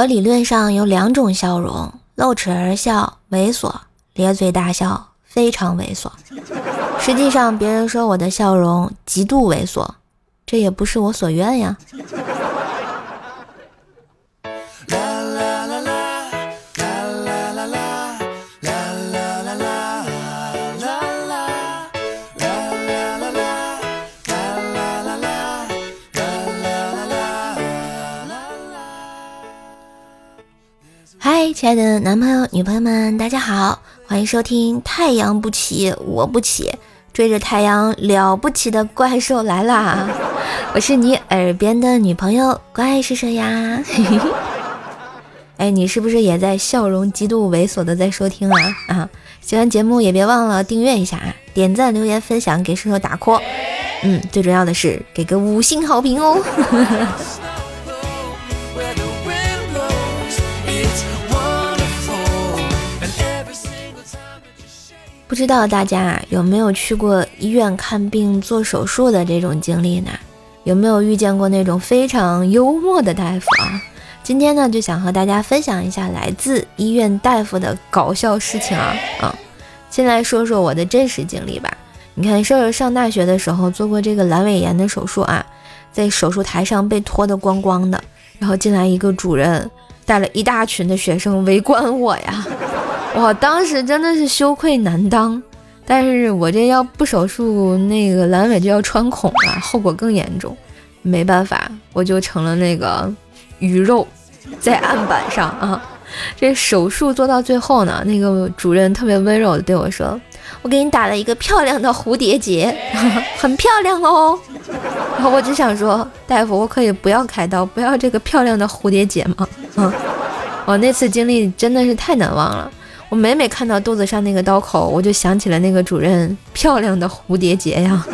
我理论上有两种笑容：露齿而笑，猥琐；咧嘴大笑，非常猥琐。实际上，别人说我的笑容极度猥琐，这也不是我所愿呀。嗨，亲爱的男朋友、女朋友们，大家好，欢迎收听《太阳不起我不起，追着太阳了不起的怪兽来啦》，我是你耳边的女朋友怪是谁呀？哎，你是不是也在笑容极度猥琐的在收听啊？啊，喜欢节目也别忘了订阅一下啊，点赞、留言、分享，给射手打 call。嗯，最重要的是给个五星好评哦。不知道大家有没有去过医院看病做手术的这种经历呢？有没有遇见过那种非常幽默的大夫啊？今天呢，就想和大家分享一下来自医院大夫的搞笑事情啊！啊，先来说说我的真实经历吧。你看，是上大学的时候做过这个阑尾炎的手术啊，在手术台上被脱得光光的，然后进来一个主任，带了一大群的学生围观我呀。我当时真的是羞愧难当，但是我这要不手术，那个阑尾就要穿孔了，后果更严重。没办法，我就成了那个鱼肉，在案板上啊。这手术做到最后呢，那个主任特别温柔的对我说：“我给你打了一个漂亮的蝴蝶结，很漂亮哦。”然后我只想说，大夫，我可以不要开刀，不要这个漂亮的蝴蝶结吗？嗯，我那次经历真的是太难忘了。我每每看到肚子上那个刀口，我就想起了那个主任漂亮的蝴蝶结呀。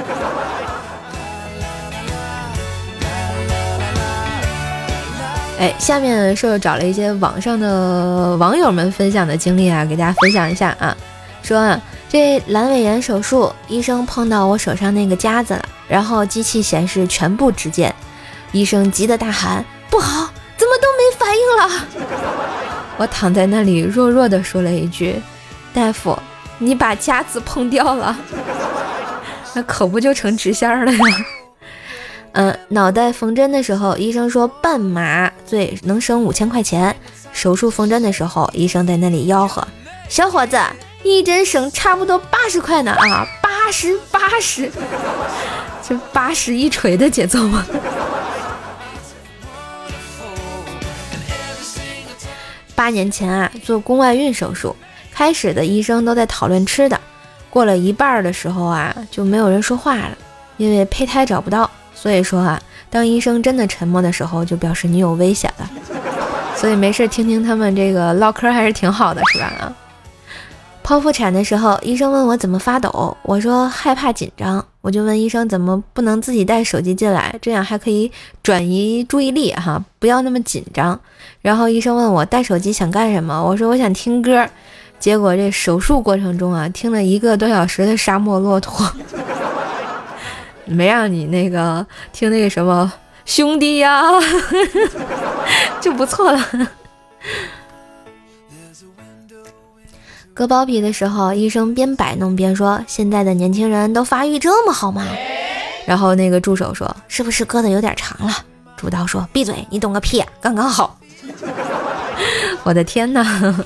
哎，下面是找了一些网上的网友们分享的经历啊，给大家分享一下啊。说啊，这阑尾炎手术，医生碰到我手上那个夹子了，然后机器显示全部直见，医生急得大喊：“不好，怎么都没反应了？”我躺在那里，弱弱的说了一句：“大夫，你把夹子碰掉了，那可不就成直线了呀？” 嗯，脑袋缝针的时候，医生说半麻醉能省五千块钱。手术缝针的时候，医生在那里吆喝：“小伙子，一针省差不多八十块呢啊，八十八十，这八十一锤的节奏吗？”八年前啊，做宫外孕手术，开始的医生都在讨论吃的，过了一半的时候啊，就没有人说话了，因为胚胎找不到。所以说啊，当医生真的沉默的时候，就表示你有危险了。所以没事听听他们这个唠嗑还是挺好的，是吧？啊，剖腹产的时候，医生问我怎么发抖，我说害怕紧张，我就问医生怎么不能自己带手机进来，这样还可以转移注意力哈，不要那么紧张。然后医生问我带手机想干什么，我说我想听歌。结果这手术过程中啊，听了一个多小时的沙漠骆驼，没让你那个听那个什么兄弟呀，就不错了。割包皮的时候，医生边摆弄边说：“现在的年轻人都发育这么好吗？”然后那个助手说：“是不是割的有点长了？”主刀说：“闭嘴，你懂个屁，刚刚好。”我的天哪！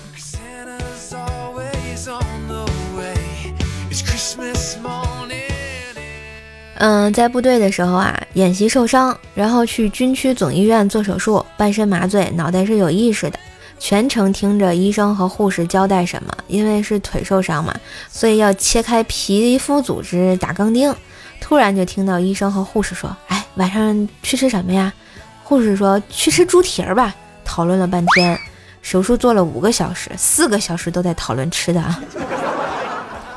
嗯，在部队的时候啊，演习受伤，然后去军区总医院做手术，半身麻醉，脑袋是有意识的。全程听着医生和护士交代什么，因为是腿受伤嘛，所以要切开皮肤组织打钢钉。突然就听到医生和护士说：“哎，晚上去吃什么呀？”护士说：“去吃猪蹄儿吧。”讨论了半天，手术做了五个小时，四个小时都在讨论吃的啊。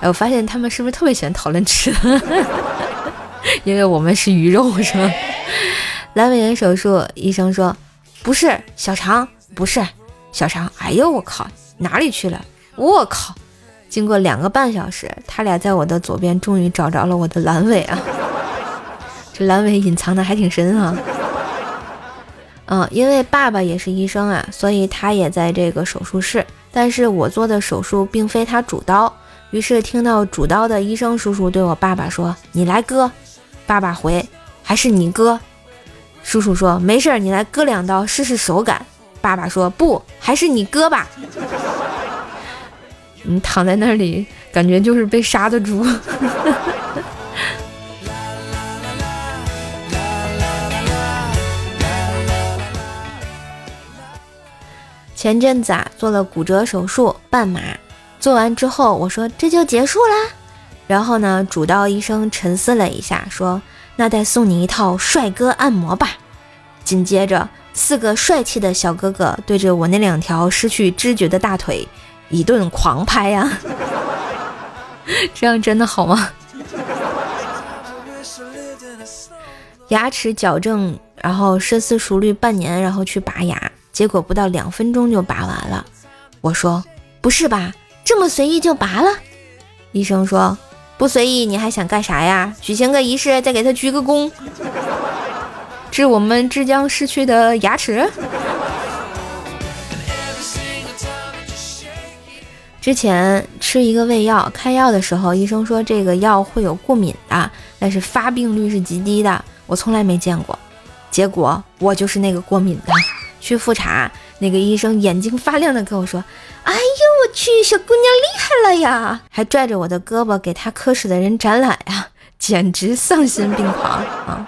哎，我发现他们是不是特别喜欢讨论吃的？因为我们是鱼肉，是吧？阑尾炎手术，医生说：“不是小肠，不是。”小肠，哎呦我靠，哪里去了？我靠！经过两个半小时，他俩在我的左边终于找着了我的阑尾啊！这阑尾隐藏的还挺深啊。嗯，因为爸爸也是医生啊，所以他也在这个手术室。但是我做的手术并非他主刀，于是听到主刀的医生叔叔对我爸爸说：“你来割。”爸爸回：“还是你割。”叔叔说：“没事儿，你来割两刀试试手感。”爸爸说：“不，还是你割吧。”你躺在那里，感觉就是被杀的猪。前阵子啊，做了骨折手术，半麻。做完之后，我说这就结束啦。然后呢，主刀医生沉思了一下，说：“那再送你一套帅哥按摩吧。”紧接着，四个帅气的小哥哥对着我那两条失去知觉的大腿一顿狂拍呀！这样真的好吗？牙齿矫正，然后深思熟虑半年，然后去拔牙。结果不到两分钟就拔完了，我说不是吧，这么随意就拔了？医生说不随意，你还想干啥呀？举行个仪式，再给他鞠个躬，治我们即将失去的牙齿。之前吃一个胃药，开药的时候，医生说这个药会有过敏的，但是发病率是极低的，我从来没见过。结果我就是那个过敏的。去复查，那个医生眼睛发亮的跟我说：“哎呦我去，小姑娘厉害了呀！”还拽着我的胳膊给他科室的人展览呀，简直丧心病狂啊！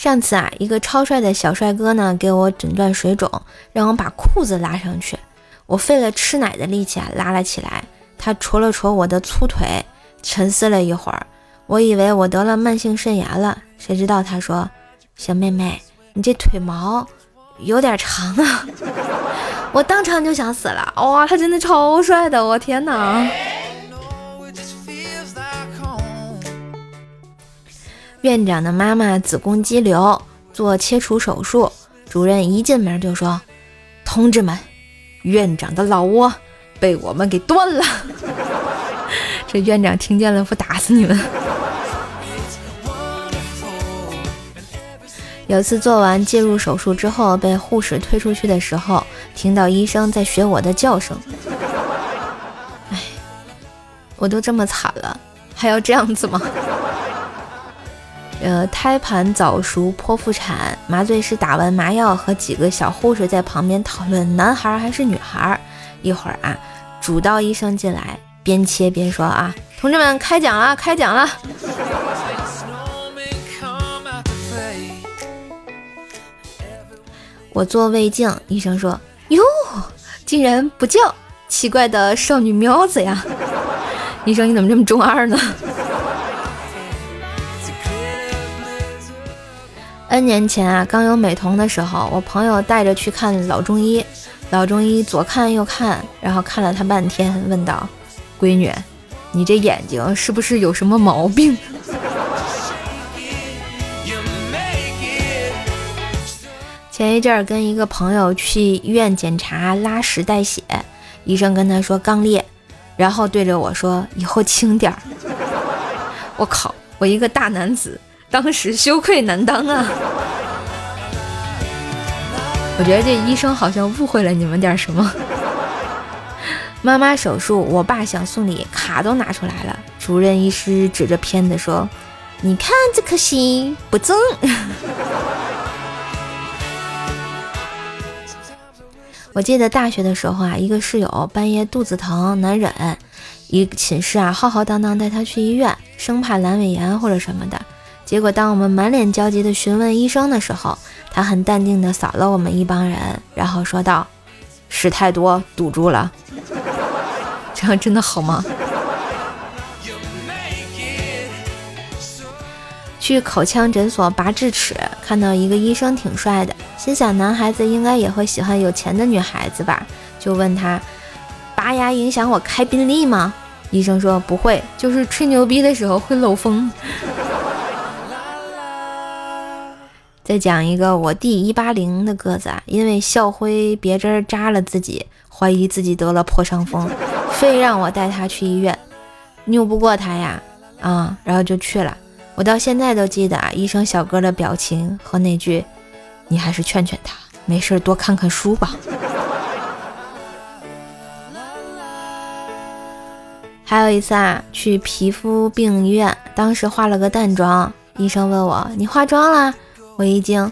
上次啊，一个超帅的小帅哥呢给我诊断水肿，让我把裤子拉上去，我费了吃奶的力气啊拉了起来。他戳了戳我的粗腿，沉思了一会儿。我以为我得了慢性肾炎了，谁知道他说：“小妹妹，你这腿毛有点长啊！”我当场就想死了。哇，他真的超帅的，我天哪！院长的妈妈子宫肌瘤，做切除手术，主任一进门就说：“同志们，院长的老窝被我们给断了。”这院长听见了，不打死你们！有次做完介入手术之后，被护士推出去的时候，听到医生在学我的叫声。哎，我都这么惨了，还要这样子吗？呃，胎盘早熟剖腹产，麻醉师打完麻药，和几个小护士在旁边讨论男孩还是女孩。一会儿啊，主刀医生进来，边切边说啊，同志们开讲了，开讲了。我做胃镜，医生说：“哟，竟然不叫奇怪的少女苗子呀！”医生，你怎么这么中二呢？N 年前啊，刚有美瞳的时候，我朋友带着去看老中医，老中医左看右看，然后看了他半天，问道：“闺女，你这眼睛是不是有什么毛病？” 前一阵儿跟一个朋友去医院检查拉屎带血，医生跟他说肛裂，然后对着我说以后轻点儿。我靠，我一个大男子，当时羞愧难当啊！我觉得这医生好像误会了你们点什么。妈妈手术，我爸想送礼，卡都拿出来了。主任医师指着片子说：“你看这颗心不正。”我记得大学的时候啊，一个室友半夜肚子疼难忍，一寝室啊浩浩荡荡带他去医院，生怕阑尾炎或者什么的。结果当我们满脸焦急地询问医生的时候，他很淡定地扫了我们一帮人，然后说道：“屎太多堵住了。”这样真的好吗？去口腔诊所拔智齿，看到一个医生挺帅的。心想男孩子应该也会喜欢有钱的女孩子吧，就问他，拔牙影响我开宾利吗？医生说不会，就是吹牛逼的时候会漏风。再讲一个，我弟一八零的个子啊，因为校徽别针扎了自己，怀疑自己得了破伤风，非让我带他去医院，拗不过他呀，啊，然后就去了。我到现在都记得啊，医生小哥的表情和那句：“你还是劝劝他，没事多看看书吧。” 还有一次啊，去皮肤病医院，当时化了个淡妆，医生问我：“你化妆了？”我一惊：“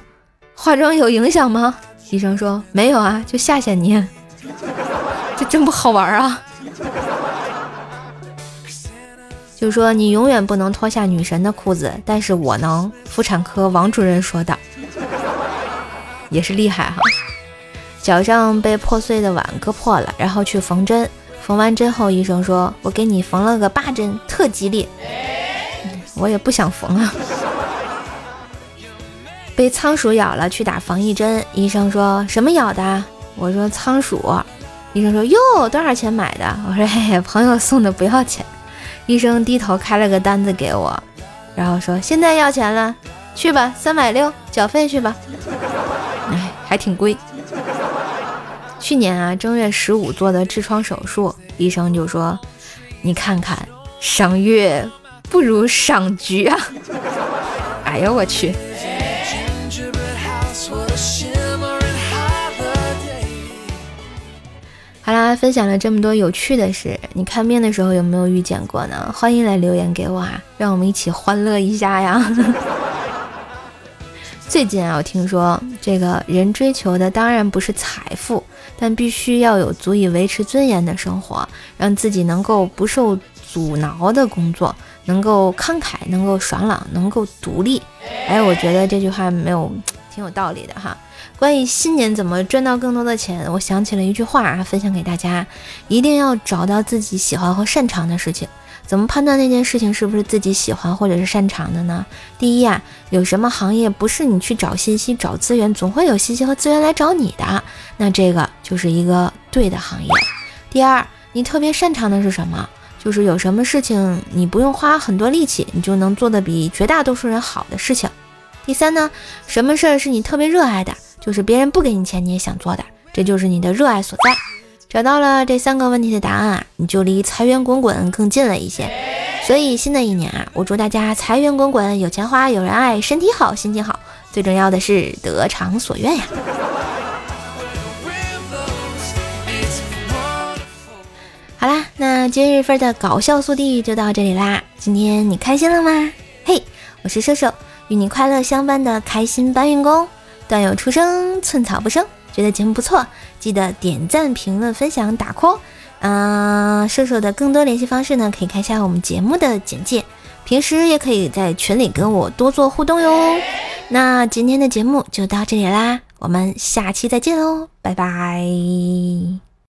化妆有影响吗？”医生说：“没有啊，就吓吓你。”这真不好玩啊！就说你永远不能脱下女神的裤子，但是我能。妇产科王主任说的，也是厉害哈。脚上被破碎的碗割破了，然后去缝针。缝完针后，医生说：“我给你缝了个八针，特吉利。”我也不想缝啊。被仓鼠咬了，去打防疫针。医生说什么咬的？我说仓鼠。医生说哟，多少钱买的？我说嘿嘿，朋友送的，不要钱。医生低头开了个单子给我，然后说现在要钱了，去吧，三百六，缴费去吧。哎，还挺贵。去年啊，正月十五做的痔疮手术，医生就说：“你看看，赏月不如赏菊啊！” 哎呦，我去！分享了这么多有趣的事，你看病的时候有没有遇见过呢？欢迎来留言给我啊，让我们一起欢乐一下呀！最近啊，我听说这个人追求的当然不是财富，但必须要有足以维持尊严的生活，让自己能够不受阻挠的工作，能够慷慨，能够爽朗，能够独立。哎，我觉得这句话没有挺有道理的哈。关于新年怎么赚到更多的钱，我想起了一句话啊，分享给大家：一定要找到自己喜欢和擅长的事情。怎么判断那件事情是不是自己喜欢或者是擅长的呢？第一啊，有什么行业不是你去找信息、找资源，总会有信息和资源来找你的？那这个就是一个对的行业。第二，你特别擅长的是什么？就是有什么事情你不用花很多力气，你就能做的比绝大多数人好的事情。第三呢，什么事儿是你特别热爱的？就是别人不给你钱你也想做的，这就是你的热爱所在。找到了这三个问题的答案啊，你就离财源滚滚更近了一些。所以新的一年啊，我祝大家财源滚滚，有钱花，有人爱，身体好，心情好，最重要的是得偿所愿呀。好啦，那今日份的搞笑速递就到这里啦。今天你开心了吗？嘿，我是瘦瘦，与你快乐相伴的开心搬运工。段友出生，寸草不生。觉得节目不错，记得点赞、评论、分享、打 call。嗯，射手的更多联系方式呢，可以看一下我们节目的简介。平时也可以在群里跟我多做互动哟。那今天的节目就到这里啦，我们下期再见喽，拜拜。